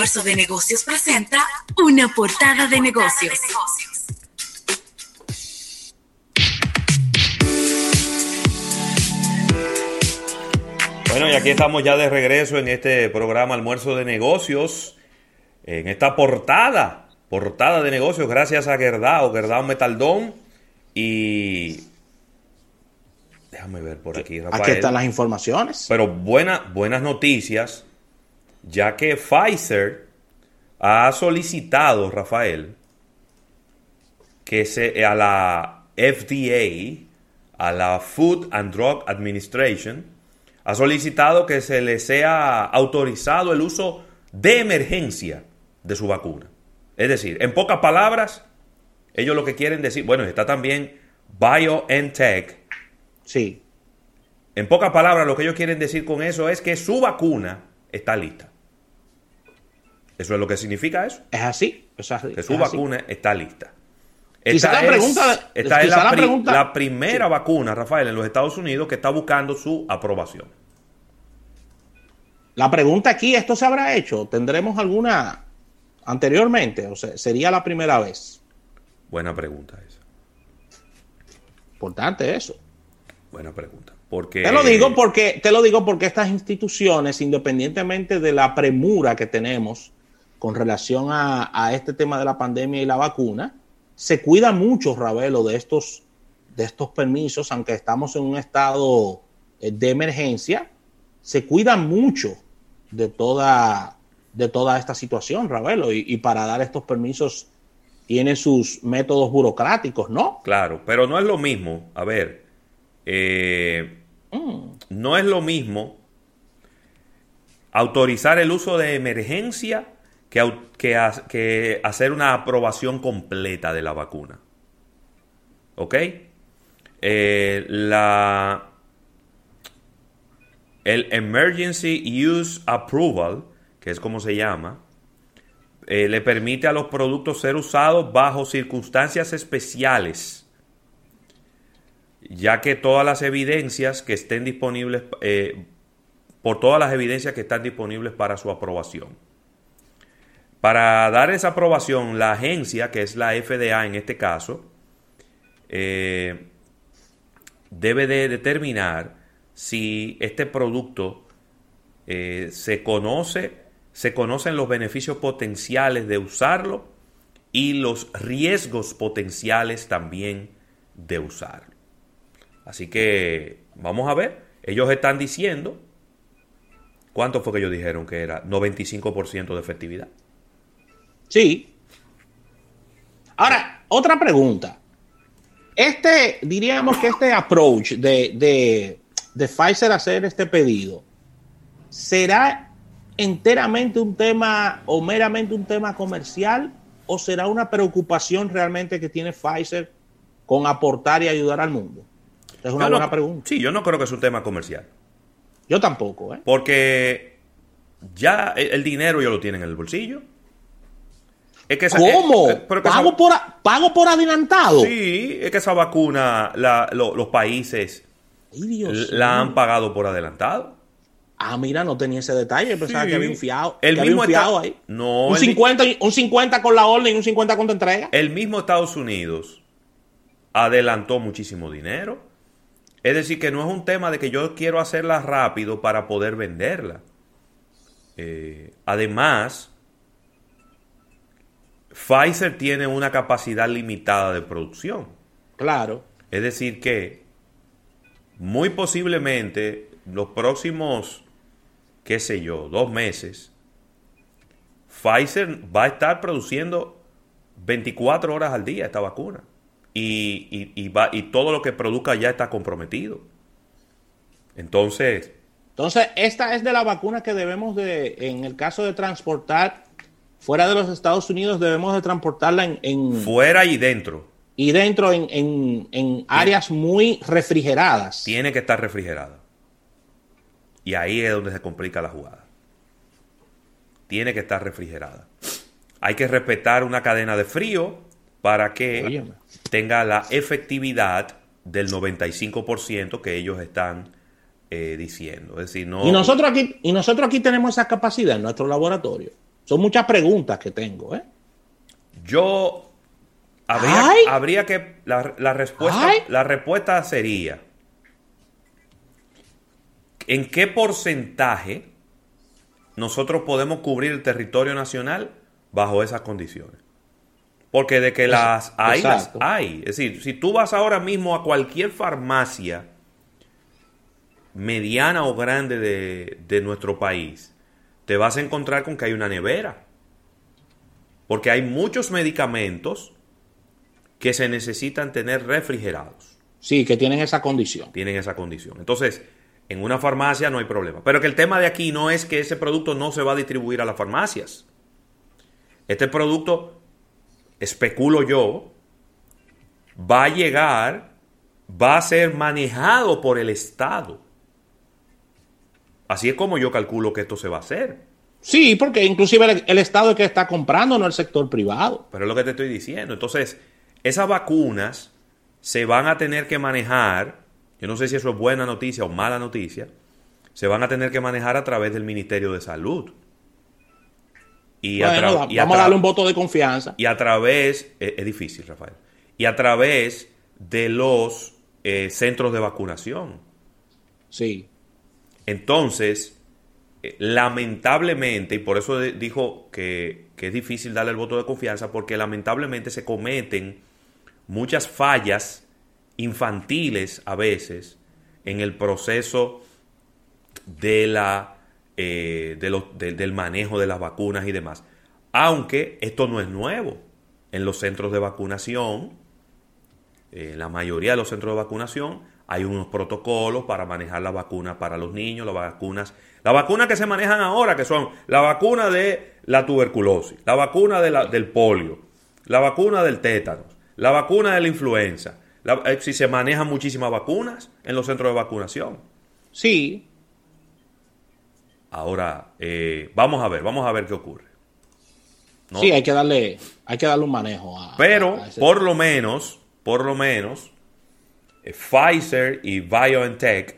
Almuerzo de Negocios presenta una portada de negocios. Bueno, y aquí estamos ya de regreso en este programa Almuerzo de Negocios, en esta portada, portada de negocios, gracias a Gerdao, Gerdao Metaldón y... Déjame ver por aquí, Rafael. Aquí están las informaciones. Pero buenas noticias, ya que Pfizer ha solicitado, Rafael, que se, a la FDA, a la Food and Drug Administration, ha solicitado que se le sea autorizado el uso de emergencia de su vacuna. Es decir, en pocas palabras, ellos lo que quieren decir, bueno, está también BioNTech. Sí. En pocas palabras, lo que ellos quieren decir con eso es que su vacuna está lista. ¿Eso es lo que significa eso? Es así. que su vacuna está lista. Esta la es, pregunta, esta es la, la, primera vacuna, Rafael, en los Estados Unidos que está buscando su aprobación. La pregunta aquí, ¿esto se habrá hecho? ¿Tendremos alguna anteriormente? O sea, ¿sería la primera vez? Buena pregunta esa. Importante eso. Buena pregunta. Porque... Te lo digo porque, te lo digo porque estas instituciones, independientemente de la premura que tenemos con relación a, a este tema de la pandemia y la vacuna, se cuida mucho, Ravelo, de estos, de estos permisos, aunque estamos en un estado eh, de emergencia, se cuida mucho de toda, de toda esta situación, Ravelo, y, para dar estos permisos tiene sus métodos burocráticos, ¿no? Claro, pero no es lo mismo, a ver, eh, mm. no es lo mismo autorizar el uso de emergencia que, hacer una aprobación completa de la vacuna. ¿Ok? Eh, la, el Emergency Use Approval, que es como se llama, eh, le permite a los productos ser usados bajo circunstancias especiales, ya que todas las evidencias que estén disponibles, eh, por todas las evidencias que están disponibles para su aprobación. Para dar esa aprobación, la agencia, que es la FDA en este caso, eh, debe de determinar si este producto eh, se conoce, se conocen los beneficios potenciales de usarlo y los riesgos potenciales también de usarlo. Así que vamos a ver, ellos están diciendo, ¿cuánto fue que ellos dijeron que era? 95% de efectividad. Sí. Ahora, otra pregunta. Este, diríamos que este approach de, de, de Pfizer hacer este pedido, ¿será enteramente un tema o meramente un tema comercial o será una preocupación realmente que tiene Pfizer con aportar y ayudar al mundo? Es una buena pregunta. Sí, yo no creo que es un tema comercial. Yo tampoco, ¿eh? Porque ya el dinero ya lo tienen en el bolsillo. ¿Cómo? ¿Pago, por, ¿Pago por adelantado? Sí, es que esa vacuna los países la han pagado por adelantado. Ah, mira, no tenía ese detalle. Pensaba que había un fiado. El mismo ahí. No, un, 50, un 50 con la orden y un 50 con tu entrega. El mismo Estados Unidos adelantó muchísimo dinero. Es decir, que no es un tema de que yo quiero hacerla rápido para poder venderla. Eh, además, Pfizer tiene una capacidad limitada de producción. Claro. Es decir, que muy posiblemente los próximos, qué sé yo, dos meses, Pfizer va a estar produciendo 24 horas al día esta vacuna. Y, va, y todo lo que produzca ya está comprometido. Entonces... Entonces, esta es de la vacuna que debemos de, en el caso de transportar fuera de los Estados Unidos debemos de transportarla en... fuera y dentro. Y dentro en, áreas muy refrigeradas. Tiene que estar refrigerada. Y ahí es donde se complica la jugada. Tiene que estar refrigerada. Hay que respetar una cadena de frío para que tenga la efectividad del 95% que ellos están eh, diciendo. Es decir, no... Y nosotros, aquí, y nosotros aquí tenemos esa capacidad en nuestro laboratorio. Son muchas preguntas que tengo, ¿eh? Yo habría, habría que la, la respuesta Ay. la respuesta sería ¿en qué porcentaje nosotros podemos cubrir el territorio nacional bajo esas condiciones? Porque de que las hay, las hay. Es decir, si tú vas ahora mismo a cualquier farmacia mediana o grande de, de nuestro país, te vas a encontrar con que hay una nevera. Porque hay muchos medicamentos que se necesitan tener refrigerados. Sí, que tienen esa condición. Tienen esa condición. Entonces, en una farmacia no hay problema. Pero que el tema de aquí no es que ese producto no se va a distribuir a las farmacias. Este producto, especulo yo, va a llegar, va a ser manejado por el Estado. Así es como yo calculo que esto se va a hacer. Sí, porque inclusive el, el Estado es que está comprando, no el sector privado. Pero es lo que te estoy diciendo. Entonces, esas vacunas se van a tener que manejar, yo no sé si eso es buena noticia o mala noticia, se van a tener que manejar a través del Ministerio de Salud. Y, a, Bueno, y vamos a darle un voto de confianza. y a través, es, es difícil, Rafael, y a través de los eh, centros de vacunación. Sí. Entonces, eh, lamentablemente, y por eso dijo que, es difícil darle el voto de confianza, porque lamentablemente se cometen muchas fallas infantiles a veces en el proceso de la, eh, del manejo de las vacunas y demás. Aunque esto no es nuevo. En los centros de vacunación, en la mayoría de los centros de vacunación, hay unos protocolos para manejar la vacuna para los niños, las vacunas, las vacunas que se manejan ahora, que son la vacuna de la tuberculosis, la vacuna de la- del polio, la vacuna del tétanos, la vacuna de la influenza. La- eh, si se manejan muchísimas vacunas en los centros de vacunación. Sí. Ahora, eh, vamos a ver, vamos a ver qué ocurre. ¿no? Sí, hay que darle, hay que darle un manejo a. Pero, a ese- por lo menos, por lo menos, Pfizer y BioNTech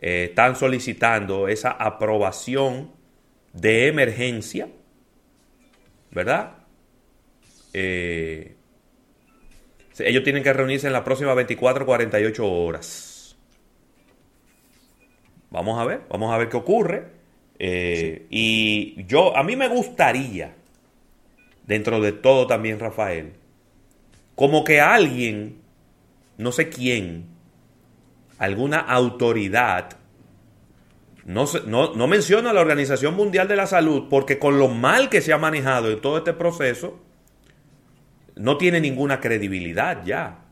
eh, están solicitando esa aprobación de emergencia, ¿verdad? Eh, ellos tienen que reunirse en las próximas 24 48 horas. Vamos a ver, vamos a ver qué ocurre. Eh, Y yo, a mí me gustaría, dentro de todo también, Rafael, como que alguien, no sé quién, alguna autoridad, no, no, no menciona a la Organización Mundial de la Salud, porque con lo mal que se ha manejado en todo este proceso, no tiene ninguna credibilidad ya,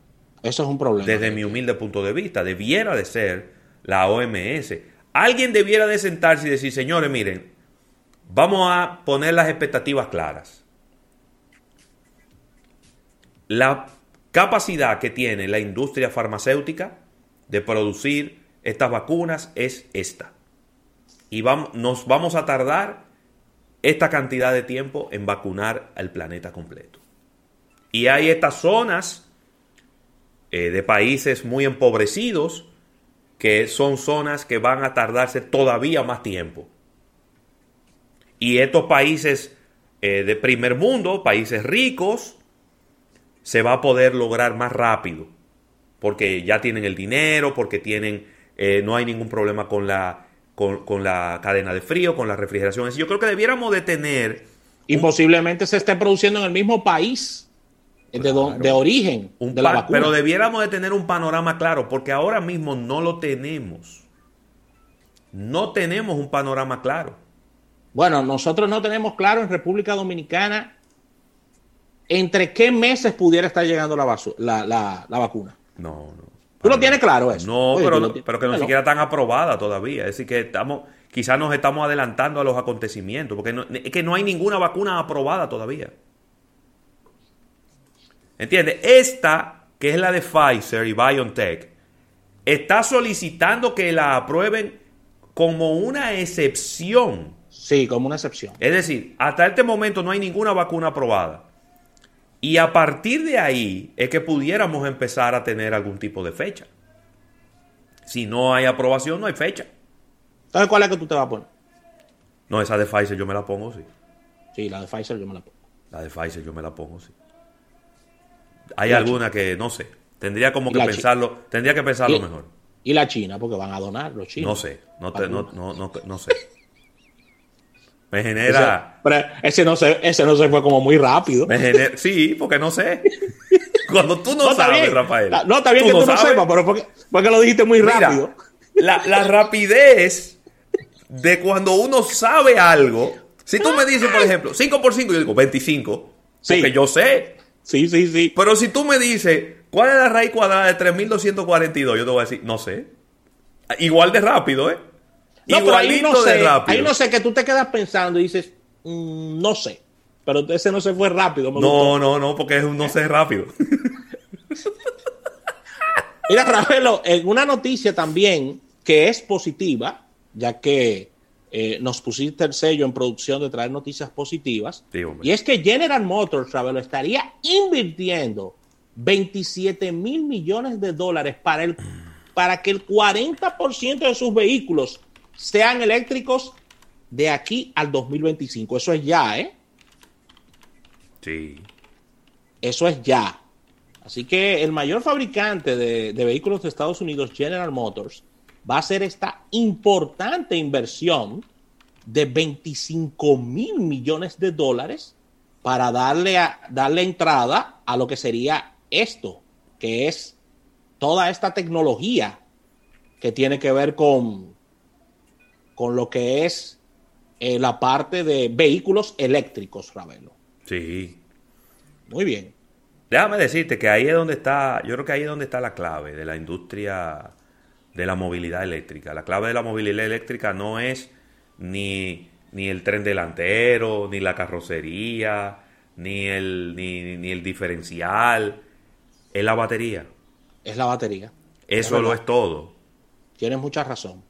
Eso es un problema. desde mi humilde punto de vista. Debiera de ser la OMS. Alguien debiera de sentarse y decir, señores, miren, vamos a poner las expectativas claras. La capacidad que tiene la industria farmacéutica de producir estas vacunas es esta. Y vamos, nos vamos a tardar esta cantidad de tiempo en vacunar al planeta completo. Y hay estas zonas eh, de países muy empobrecidos que son zonas que van a tardarse todavía más tiempo. Y estos países eh, de primer mundo, países ricos, se va a poder lograr más rápido. Porque ya tienen el dinero, porque tienen, eh, no hay ningún problema con la, con, con la cadena de frío, con la refrigeración. Yo creo que debiéramos de tener Y posiblemente se esté produciendo en el mismo país eh, de, de origen un de la pa- vacuna. pero debiéramos de tener un panorama claro, porque ahora mismo no lo tenemos. No tenemos un panorama claro. Bueno, nosotros no tenemos claro en República Dominicana entre qué meses pudiera estar llegando la, vasu- la, la- la vacuna. No, no. ¿Tú lo tienes claro eso? No, Oye, pero, tienes- pero que no siquiera están aprobada todavía. Es decir, que estamos, quizás nos estamos adelantando a los acontecimientos, porque no- es que no hay ninguna vacuna aprobada todavía. ¿Entiendes? Esta, que es la de Pfizer y BioNTech, está solicitando que la aprueben como una excepción. Sí, como una excepción. Es decir, hasta este momento no hay ninguna vacuna aprobada. Y a partir de ahí es que pudiéramos empezar a tener algún tipo de fecha. Si no hay aprobación, no hay fecha. Entonces, ¿cuál es que tú te vas a poner? No, esa de Pfizer yo me la pongo, sí. Sí, la de Pfizer yo me la pongo. La de Pfizer yo me la pongo, sí. Hay alguna que no sé. Tendría como que pensarlo, tendría que pensarlo mejor. Y la China, porque van a donar los chinos. No sé, no, no, no, no, sé. Me genera. Ese, pero ese no, se, ese no se fue como muy rápido. Me genera, sí, porque no sé. Cuando tú no, sabes, Rafael. No, está bien que tú no sepas, pero porque, porque, lo dijiste muy rápido. La, la rapidez de cuando uno sabe algo. Si tú me dices, por ejemplo, 5 por 5, yo digo 25. Porque yo sé. Sí, sí, sí. Pero si tú me dices, ¿cuál es la raíz cuadrada de 3242? Yo te voy a decir, no sé. Igual de rápido, ¿eh? No sé, de rápido. Ahí no sé, que tú te quedas pensando y dices, mm, no sé. Pero ese no se fue rápido. no, no, no, porque es un no sé rápido. Mira, Ravelo, en una noticia también que es positiva, ya que eh, nos pusiste el sello en producción de traer noticias positivas. y es que General Motors, Ravelo, estaría invirtiendo 27 mil millones de dólares para, el, para que el 40% de sus vehículos sean eléctricos de aquí al 2025. Eso es ya, ¿eh? Sí. Eso es ya. Así que el mayor fabricante de, vehículos de Estados Unidos, General Motors, va a hacer esta importante inversión de 25 mil millones de dólares para darle, a, darle entrada a lo que sería esto, que es toda esta tecnología que tiene que ver con, con lo que es eh, la parte de vehículos eléctricos, Ravelo. Sí. Muy bien. Déjame decirte que ahí es donde está, yo creo que ahí es donde está la clave de la industria de la movilidad eléctrica. La clave de la movilidad eléctrica no es ni, ni el tren delantero, ni la carrocería, ni el, ni, ni el diferencial, es la batería. Es la batería. Eso lo es todo. Tienes mucha razón.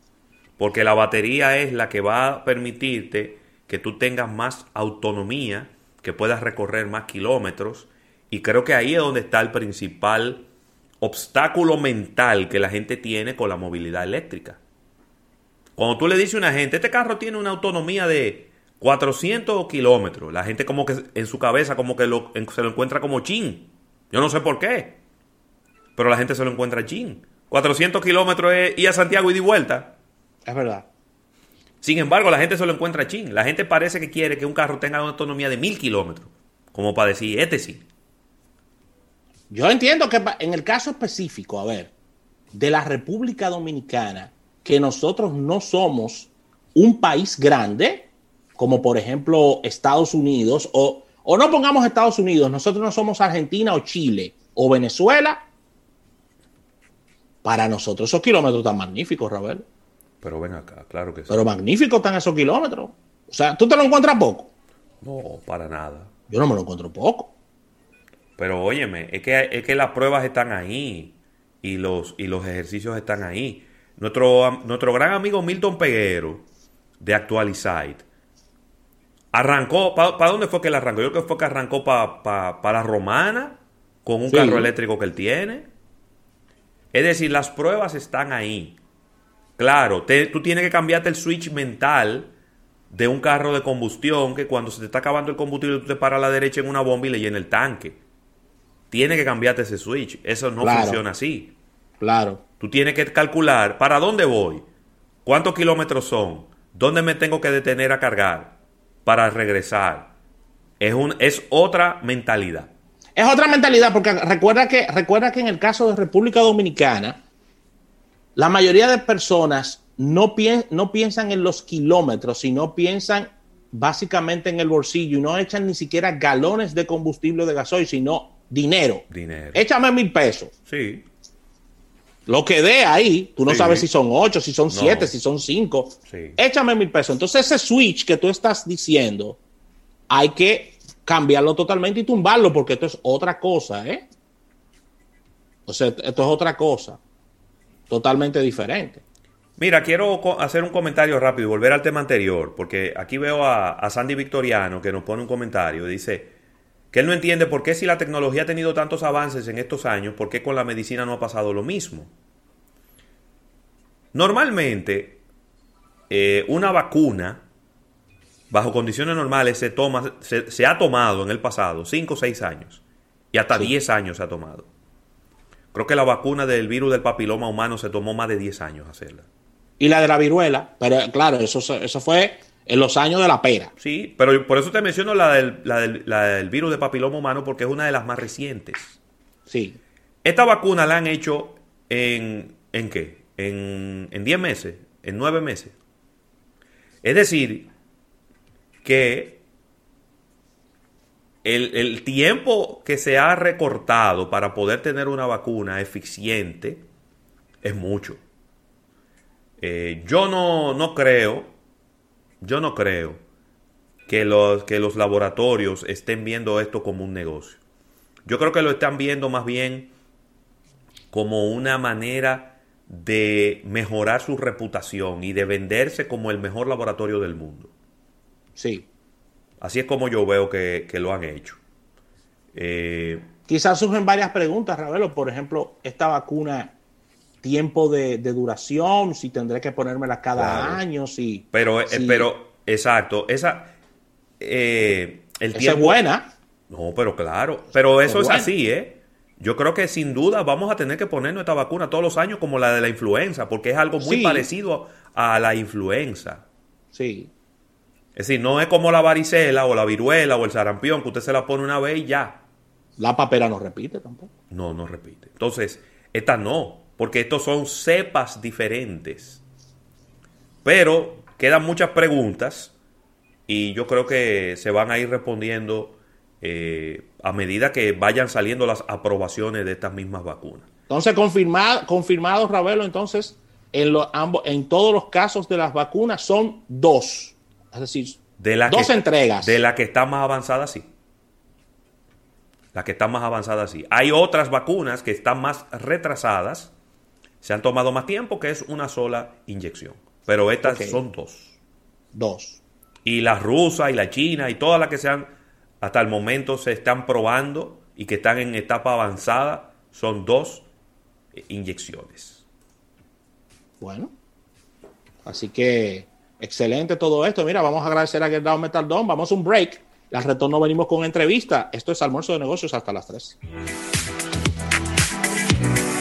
Porque la batería es la que va a permitirte que tú tengas más autonomía que puedas recorrer más kilómetros. Y creo que ahí es donde está el principal obstáculo mental que la gente tiene con la movilidad eléctrica. Cuando tú le dices a una gente, este carro tiene una autonomía de 400 kilómetros, la gente como que en su cabeza como que se lo encuentra como chin. Yo no sé por qué, pero la gente se lo encuentra chin. 400 kilómetros es ir a Santiago y de vuelta. Es verdad. Sin embargo, la gente se lo encuentra ching. La gente parece que quiere que un carro tenga una autonomía de mil kilómetros. Como para decir, este sí. Yo entiendo que en el caso específico, a ver, de la República Dominicana, que nosotros no somos un país grande, como por ejemplo Estados Unidos, o, o no pongamos Estados Unidos, nosotros no somos Argentina o Chile o Venezuela, para nosotros esos kilómetros tan magníficos, Ravel. Pero ven acá, claro que sí. Pero magnífico están esos kilómetros. O sea, ¿tú te lo encuentras poco? No, para nada. Yo no me lo encuentro poco. Pero óyeme, es que, es que las pruebas están ahí y los, y los ejercicios están ahí. Nuestro, nuestro gran amigo Milton Peguero de Actualizite arrancó, ¿para dónde fue que él arrancó? Yo creo que fue que arrancó para la Romana con un carro eléctrico que él tiene. Es decir, las pruebas están ahí. Claro, tú tienes que cambiarte el switch mental de un carro de combustión que cuando se te está acabando el combustible tú te paras a la derecha en una bomba y le llena el tanque. Tienes que cambiarte ese switch. Eso no funciona así. Claro. Tú tienes que calcular para dónde voy, cuántos kilómetros son, dónde me tengo que detener a cargar para regresar. Es, un, es otra mentalidad. Es otra mentalidad porque recuerda que, recuerda que en el caso de República Dominicana, la mayoría de personas no, no piensan en los kilómetros, sino piensan básicamente en el bolsillo y no echan ni siquiera galones de combustible de gasoil, sino dinero. Dinero. Échame mil pesos. Sí. Lo que dé ahí, tú no sabes si son ocho, si son siete, si son cinco. Sí. Échame mil pesos. Entonces ese switch que tú estás diciendo, hay que cambiarlo totalmente y tumbarlo porque esto es otra cosa, ¿eh? O sea, esto es otra cosa totalmente diferente. Mira, quiero hacer un comentario rápido y volver al tema anterior, porque aquí veo a, Sandy Victoriano que nos pone un comentario. Dice que él no entiende por qué si la tecnología ha tenido tantos avances en estos años, por qué con la medicina no ha pasado lo mismo. Normalmente, eh, una vacuna bajo condiciones normales se, toma, se, ha tomado en el pasado 5 o 6 años y hasta 10 años se ha tomado. Creo que la vacuna del virus del papiloma humano se tomó más de 10 años hacerla. Y la de la viruela, pero claro, eso, eso fue en los años de la pera. Sí, pero por eso te menciono la del, la del, virus del papiloma humano porque es una de las más recientes. Sí. Esta vacuna la han hecho en, ¿en qué? En 10 meses, en 9 meses. Es decir, que el, tiempo que se ha recortado para poder tener una vacuna eficiente es mucho. Eh, yo no, no, creo, yo no creo que los, que los laboratorios estén viendo esto como un negocio. Yo creo que lo están viendo más bien como una manera de mejorar su reputación y de venderse como el mejor laboratorio del mundo. Sí. Así es como yo veo que, lo han hecho. Eh, Quizás surgen varias preguntas, Ravelo. Por ejemplo, esta vacuna, tiempo de, duración, si tendré que ponérmela cada año, si. Pero, eh, pero, exacto, esa. Eh, el tiempo, es buena. No, pero claro. Pero eso es, así, ¿eh? Yo creo que sin duda vamos a tener que poner nuestra vacuna todos los años como la de la influenza, porque es algo muy parecido a la influenza. Sí. Es decir, no es como la varicela o la viruela o el sarampión, que usted se la pone una vez y ya. La papera no repite tampoco. No, no repite. Entonces, esta no, porque estos son cepas diferentes. Pero quedan muchas preguntas y yo creo que se van a ir respondiendo eh, a medida que vayan saliendo las aprobaciones de estas mismas vacunas. Entonces, confirmado, confirmado Ravelo, entonces, en, ambos, en todos los casos de las vacunas son dos. Es decir, de la dos entregas. De la que está más avanzada, sí. La que está más avanzada, sí. Hay otras vacunas que están más retrasadas. Se han tomado más tiempo, que es una sola inyección. Pero estas son dos. Dos. Y la rusa y la china y todas las que se han, hasta el momento se están probando y que están en etapa avanzada, son dos inyecciones. Bueno. Así que Excelente todo esto. Mira, vamos a agradecer a Gerdao Metaldón. Vamos a un break. Al retorno venimos con entrevista. Esto es almuerzo de negocios hasta las 3.